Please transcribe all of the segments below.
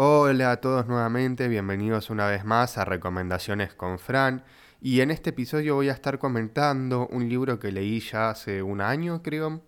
Hola a todos nuevamente, bienvenidos una vez más a Recomendaciones con Fran. Y en este episodio voy a estar comentando un libro que leí ya hace un año, creo,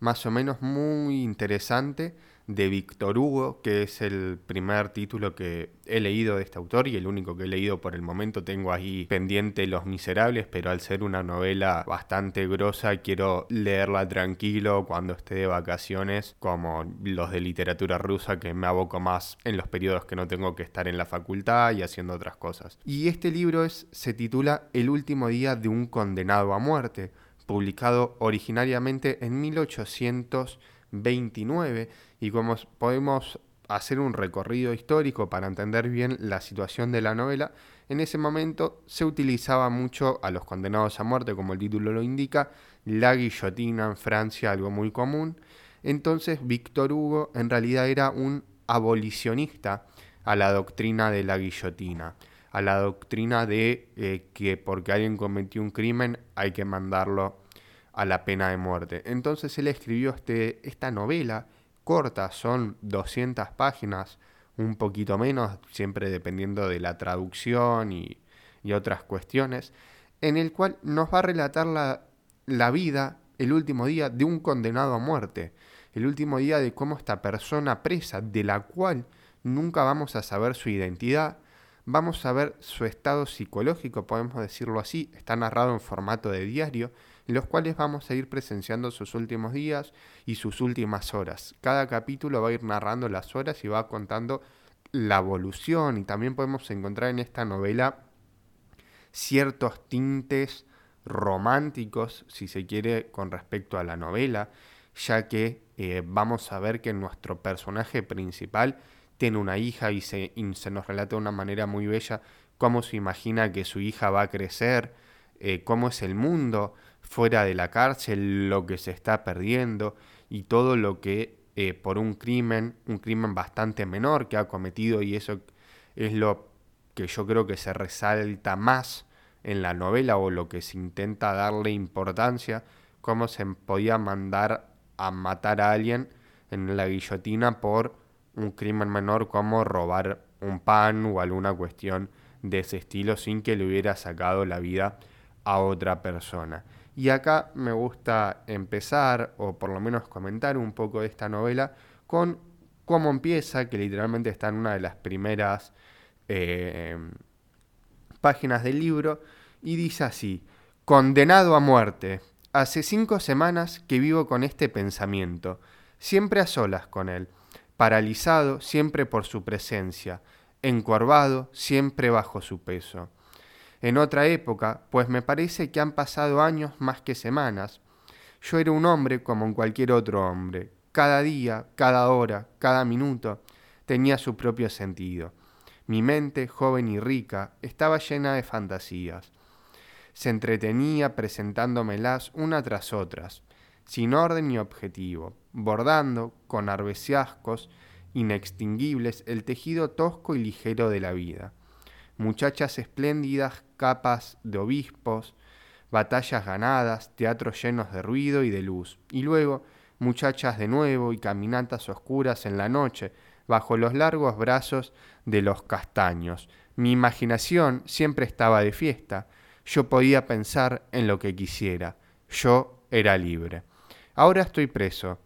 más o menos muy interesante, de Víctor Hugo, que es el primer título que he leído de este autor y el único que he leído por el momento. Tengo ahí pendiente Los Miserables, pero al ser una novela bastante grosa, quiero leerla tranquilo cuando esté de vacaciones, como los de literatura rusa, que me aboco más en los periodos que no tengo que estar en la facultad y haciendo otras cosas. Y este libro es, se titula El último día de un condenado a muerte, publicado originariamente en 1800 29 y como podemos hacer un recorrido histórico para entender bien la situación de la novela, en ese momento se utilizaba mucho a los condenados a muerte, como el título lo indica, la guillotina en Francia, algo muy común. Entonces Víctor Hugo en realidad era un abolicionista a la doctrina de la guillotina, a la doctrina de eh, que porque alguien cometió un crimen hay que mandarlo a la pena de muerte. Entonces él escribió este, esta novela corta, son 200 páginas, un poquito menos, siempre dependiendo de la traducción y, otras cuestiones, en el cual nos va a relatar la, la vida, el último día de un condenado a muerte, el último día de cómo esta persona presa, de la cual nunca vamos a saber su identidad, vamos a ver su estado psicológico, podemos decirlo así, está narrado en formato de diario, en los cuales vamos a ir presenciando sus últimos días y sus últimas horas. Cada capítulo va a ir narrando las horas y va contando la evolución y también podemos encontrar en esta novela ciertos tintes románticos, si se quiere, con respecto a la novela, ya que eh, vamos a ver que nuestro personaje principal tiene una hija y se, nos relata de una manera muy bella cómo se imagina que su hija va a crecer, eh, cómo es el mundo fuera de la cárcel, lo que se está perdiendo y todo lo que eh, por un crimen, un crimen bastante menor que ha cometido y eso es lo que yo creo que se resalta más en la novela o lo que se intenta darle importancia, cómo se podía mandar a matar a alguien en la guillotina por un crimen menor como robar un pan o alguna cuestión de ese estilo sin que le hubiera sacado la vida a otra persona. Y acá me gusta empezar, o por lo menos comentar un poco de esta novela, con cómo empieza, que literalmente está en una de las primeras eh, páginas del libro, y dice así, condenado a muerte. Hace cinco semanas que vivo con este pensamiento, siempre a solas con él, paralizado siempre por su presencia, encorvado siempre bajo su peso en otra época, pues me parece que han pasado años más que semanas. Yo era un hombre como en cualquier otro hombre. Cada día, cada hora, cada minuto tenía su propio sentido. Mi mente, joven y rica, estaba llena de fantasías. Se entretenía presentándomelas una tras otras, sin orden ni objetivo, bordando, con arbeciascos inextinguibles, el tejido tosco y ligero de la vida muchachas espléndidas, capas de obispos, batallas ganadas, teatros llenos de ruido y de luz, y luego muchachas de nuevo y caminatas oscuras en la noche, bajo los largos brazos de los castaños. Mi imaginación siempre estaba de fiesta, yo podía pensar en lo que quisiera, yo era libre. Ahora estoy preso.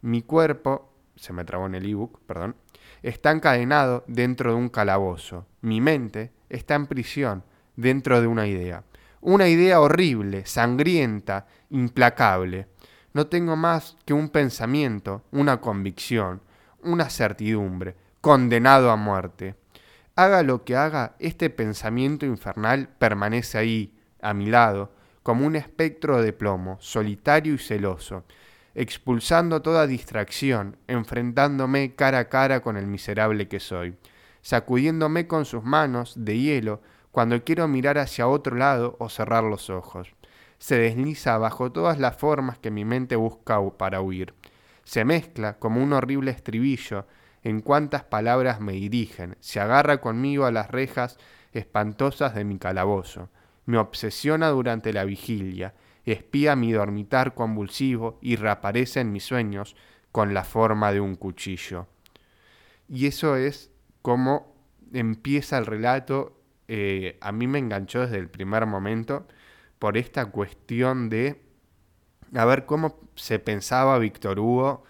Mi cuerpo, se me trabó en el ebook, perdón, está encadenado dentro de un calabozo. Mi mente está en prisión dentro de una idea. Una idea horrible, sangrienta, implacable. No tengo más que un pensamiento, una convicción, una certidumbre, condenado a muerte. Haga lo que haga, este pensamiento infernal permanece ahí, a mi lado, como un espectro de plomo, solitario y celoso, expulsando toda distracción, enfrentándome cara a cara con el miserable que soy, sacudiéndome con sus manos de hielo cuando quiero mirar hacia otro lado o cerrar los ojos. Se desliza bajo todas las formas que mi mente busca para huir. Se mezcla como un horrible estribillo en cuantas palabras me dirigen, se agarra conmigo a las rejas espantosas de mi calabozo, me obsesiona durante la vigilia, espía mi dormitar convulsivo y reaparece en mis sueños con la forma de un cuchillo. Y eso es cómo empieza el relato. Eh, a mí me enganchó desde el primer momento por esta cuestión de a ver cómo se pensaba Víctor Hugo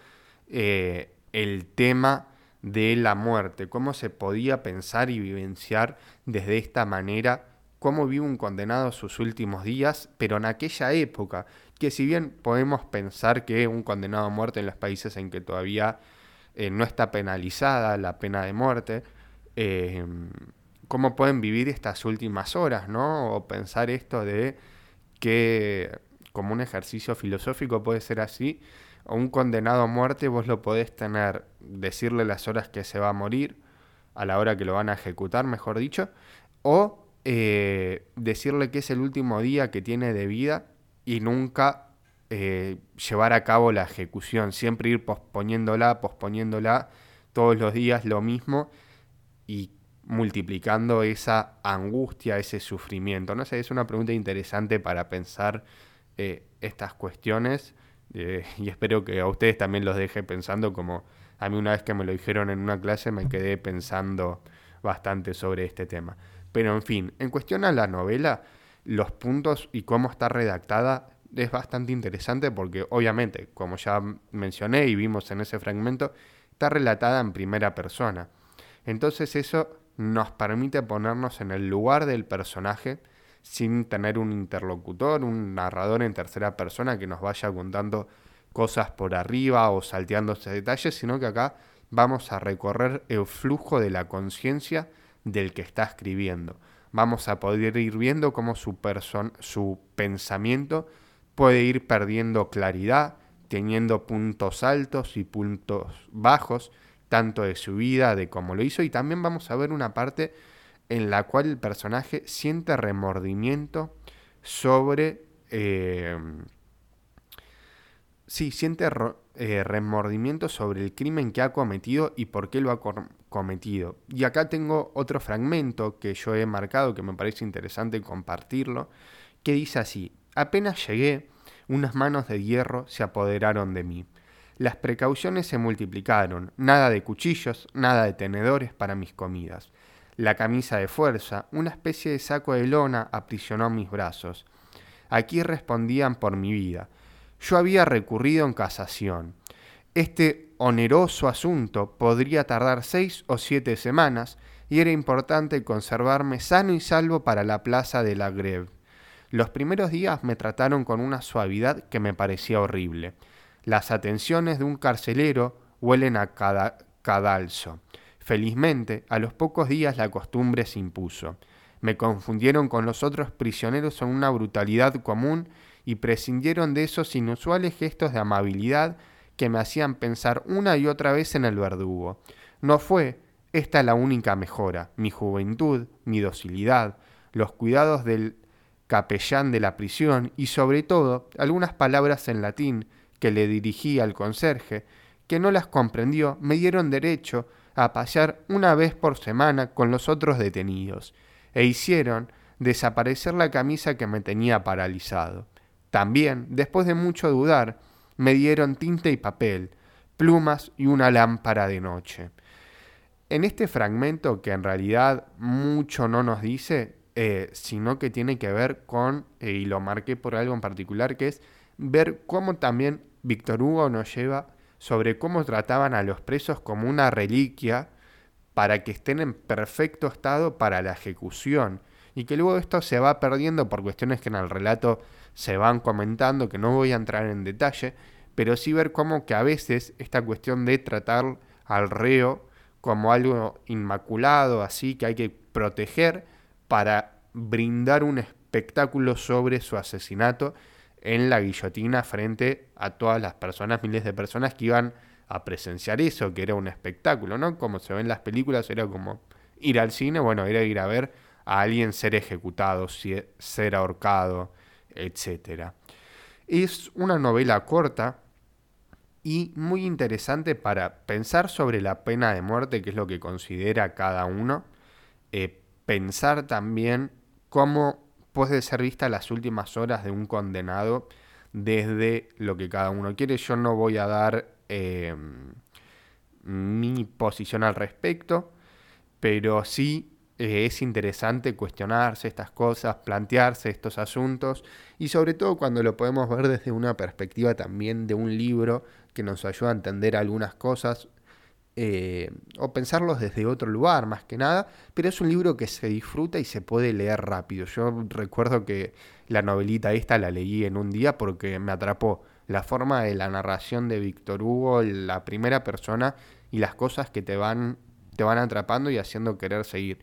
eh, el tema de la muerte, cómo se podía pensar y vivenciar desde esta manera cómo vive un condenado sus últimos días, pero en aquella época, que si bien podemos pensar que un condenado a muerte en los países en que todavía eh, no está penalizada la pena de muerte, eh, cómo pueden vivir estas últimas horas, ¿no? O pensar esto de que como un ejercicio filosófico puede ser así, o un condenado a muerte vos lo podés tener, decirle las horas que se va a morir, a la hora que lo van a ejecutar, mejor dicho, o eh, decirle que es el último día que tiene de vida y nunca eh, llevar a cabo la ejecución, siempre ir posponiéndola, posponiéndola todos los días lo mismo y multiplicando esa angustia, ese sufrimiento. No sé, es una pregunta interesante para pensar eh, estas cuestiones y espero que a ustedes también los deje pensando como a mí una vez que me lo dijeron en una clase me quedé pensando bastante sobre este tema. Pero en fin, en cuestión a la novela, los puntos y cómo está redactada es bastante interesante porque obviamente, como ya mencioné y vimos en ese fragmento, está relatada en primera persona. Entonces eso nos permite ponernos en el lugar del personaje sin tener un interlocutor, un narrador en tercera persona que nos vaya contando cosas por arriba o salteándose detalles, sino que acá vamos a recorrer el flujo de la conciencia del que está escribiendo. Vamos a poder ir viendo cómo su, su pensamiento puede ir perdiendo claridad, teniendo puntos altos y puntos bajos, tanto de su vida, de cómo lo hizo, y también vamos a ver una parte en la cual el personaje siente remordimiento sobre... Eh, sí, siente eh, remordimiento sobre el crimen que ha cometido y por qué lo ha cometido. Y acá tengo otro fragmento que yo he marcado que me parece interesante compartirlo, que dice así, apenas llegué, unas manos de hierro se apoderaron de mí. Las precauciones se multiplicaron, nada de cuchillos, nada de tenedores para mis comidas. La camisa de fuerza, una especie de saco de lona, aprisionó mis brazos. Aquí respondían por mi vida. Yo había recurrido en casación. Este oneroso asunto podría tardar seis o siete semanas y era importante conservarme sano y salvo para la plaza de la Greve. Los primeros días me trataron con una suavidad que me parecía horrible. Las atenciones de un carcelero huelen a cadalso. Felizmente, a los pocos días la costumbre se impuso. Me confundieron con los otros prisioneros en una brutalidad común y prescindieron de esos inusuales gestos de amabilidad que me hacían pensar una y otra vez en el verdugo. No fue esta la única mejora. Mi juventud, mi docilidad, los cuidados del capellán de la prisión y sobre todo algunas palabras en latín que le dirigí al conserje, que no las comprendió, me dieron derecho a pasar una vez por semana con los otros detenidos, e hicieron desaparecer la camisa que me tenía paralizado. También, después de mucho dudar, me dieron tinta y papel, plumas y una lámpara de noche. En este fragmento, que en realidad mucho no nos dice, eh, sino que tiene que ver con, eh, y lo marqué por algo en particular, que es ver cómo también Víctor Hugo nos lleva sobre cómo trataban a los presos como una reliquia para que estén en perfecto estado para la ejecución y que luego esto se va perdiendo por cuestiones que en el relato se van comentando, que no voy a entrar en detalle, pero sí ver cómo que a veces esta cuestión de tratar al reo como algo inmaculado, así que hay que proteger para brindar un espectáculo sobre su asesinato en la guillotina frente a todas las personas, miles de personas que iban a presenciar eso, que era un espectáculo, ¿no? Como se ve en las películas, era como ir al cine, bueno, era ir a ver a alguien ser ejecutado, ser ahorcado, etc. Es una novela corta y muy interesante para pensar sobre la pena de muerte, que es lo que considera cada uno, eh, pensar también cómo puede ser vista las últimas horas de un condenado desde lo que cada uno quiere. Yo no voy a dar em, mi posición al respecto, pero sí eh, es interesante cuestionarse estas cosas, plantearse estos asuntos y sobre todo cuando lo podemos ver desde una perspectiva también de un libro que nos ayuda a entender algunas cosas eh, o pensarlos desde otro lugar más que nada, pero es un libro que se disfruta y se puede leer rápido. Yo recuerdo que la novelita esta la leí en un día porque me atrapó la forma de la narración de Víctor Hugo, la primera persona y las cosas que te van, te van atrapando y haciendo querer seguir.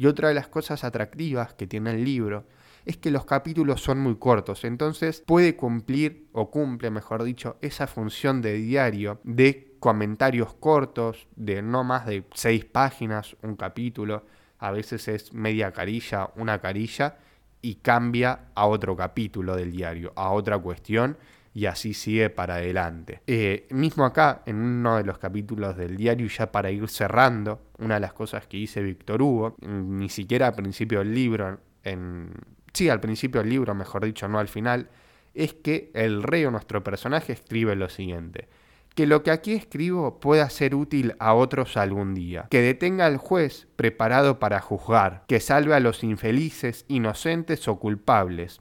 Y otra de las cosas atractivas que tiene el libro es que los capítulos son muy cortos, entonces puede cumplir, o cumple mejor dicho, esa función de diario de comentarios cortos, de no más de seis páginas, un capítulo, a veces es media carilla, una carilla, y cambia a otro capítulo del diario, a otra cuestión, y así sigue para adelante. Eh, mismo acá, en uno de los capítulos del diario, ya para ir cerrando, una de las cosas que dice Víctor Hugo, ni siquiera al principio del libro, en, sí, al principio del libro, mejor dicho, no al final, es que el rey o nuestro personaje escribe lo siguiente. Que lo que aquí escribo pueda ser útil a otros algún día. Que detenga al juez preparado para juzgar. Que salve a los infelices, inocentes o culpables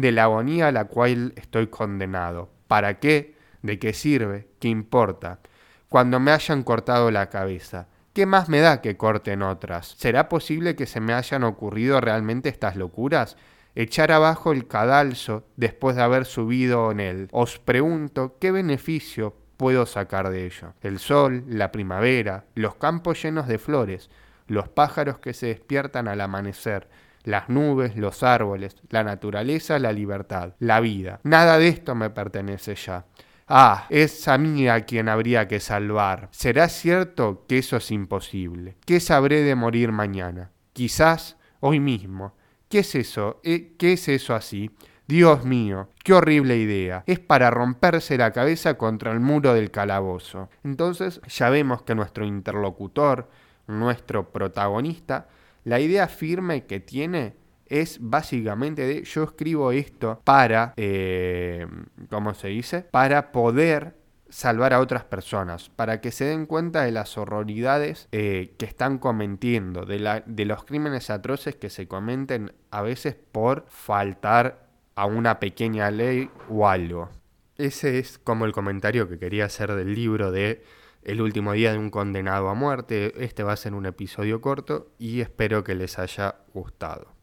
de la agonía a la cual estoy condenado. ¿Para qué? ¿De qué sirve? ¿Qué importa? Cuando me hayan cortado la cabeza, ¿qué más me da que corten otras? ¿Será posible que se me hayan ocurrido realmente estas locuras? Echar abajo el cadalso después de haber subido en él. Os pregunto, ¿qué beneficio puedo sacar de ello? El sol, la primavera, los campos llenos de flores, los pájaros que se despiertan al amanecer, las nubes, los árboles, la naturaleza, la libertad, la vida. Nada de esto me pertenece ya. Ah, es a mí a quien habría que salvar. ¿Será cierto que eso es imposible? ¿Qué sabré de morir mañana? Quizás hoy mismo. ¿Qué es eso? Eh, ¿Qué es eso así? Dios mío, qué horrible idea. Es para romperse la cabeza contra el muro del calabozo. Entonces ya vemos que nuestro interlocutor, nuestro protagonista, la idea firme que tiene es básicamente de yo escribo esto para, eh, ¿cómo se dice? Para poder salvar a otras personas, para que se den cuenta de las horroridades eh, que están cometiendo, de, la, de los crímenes atroces que se cometen a veces por faltar a una pequeña ley o algo. Ese es como el comentario que quería hacer del libro de el último día de un condenado a muerte. Este va a ser un episodio corto y espero que les haya gustado.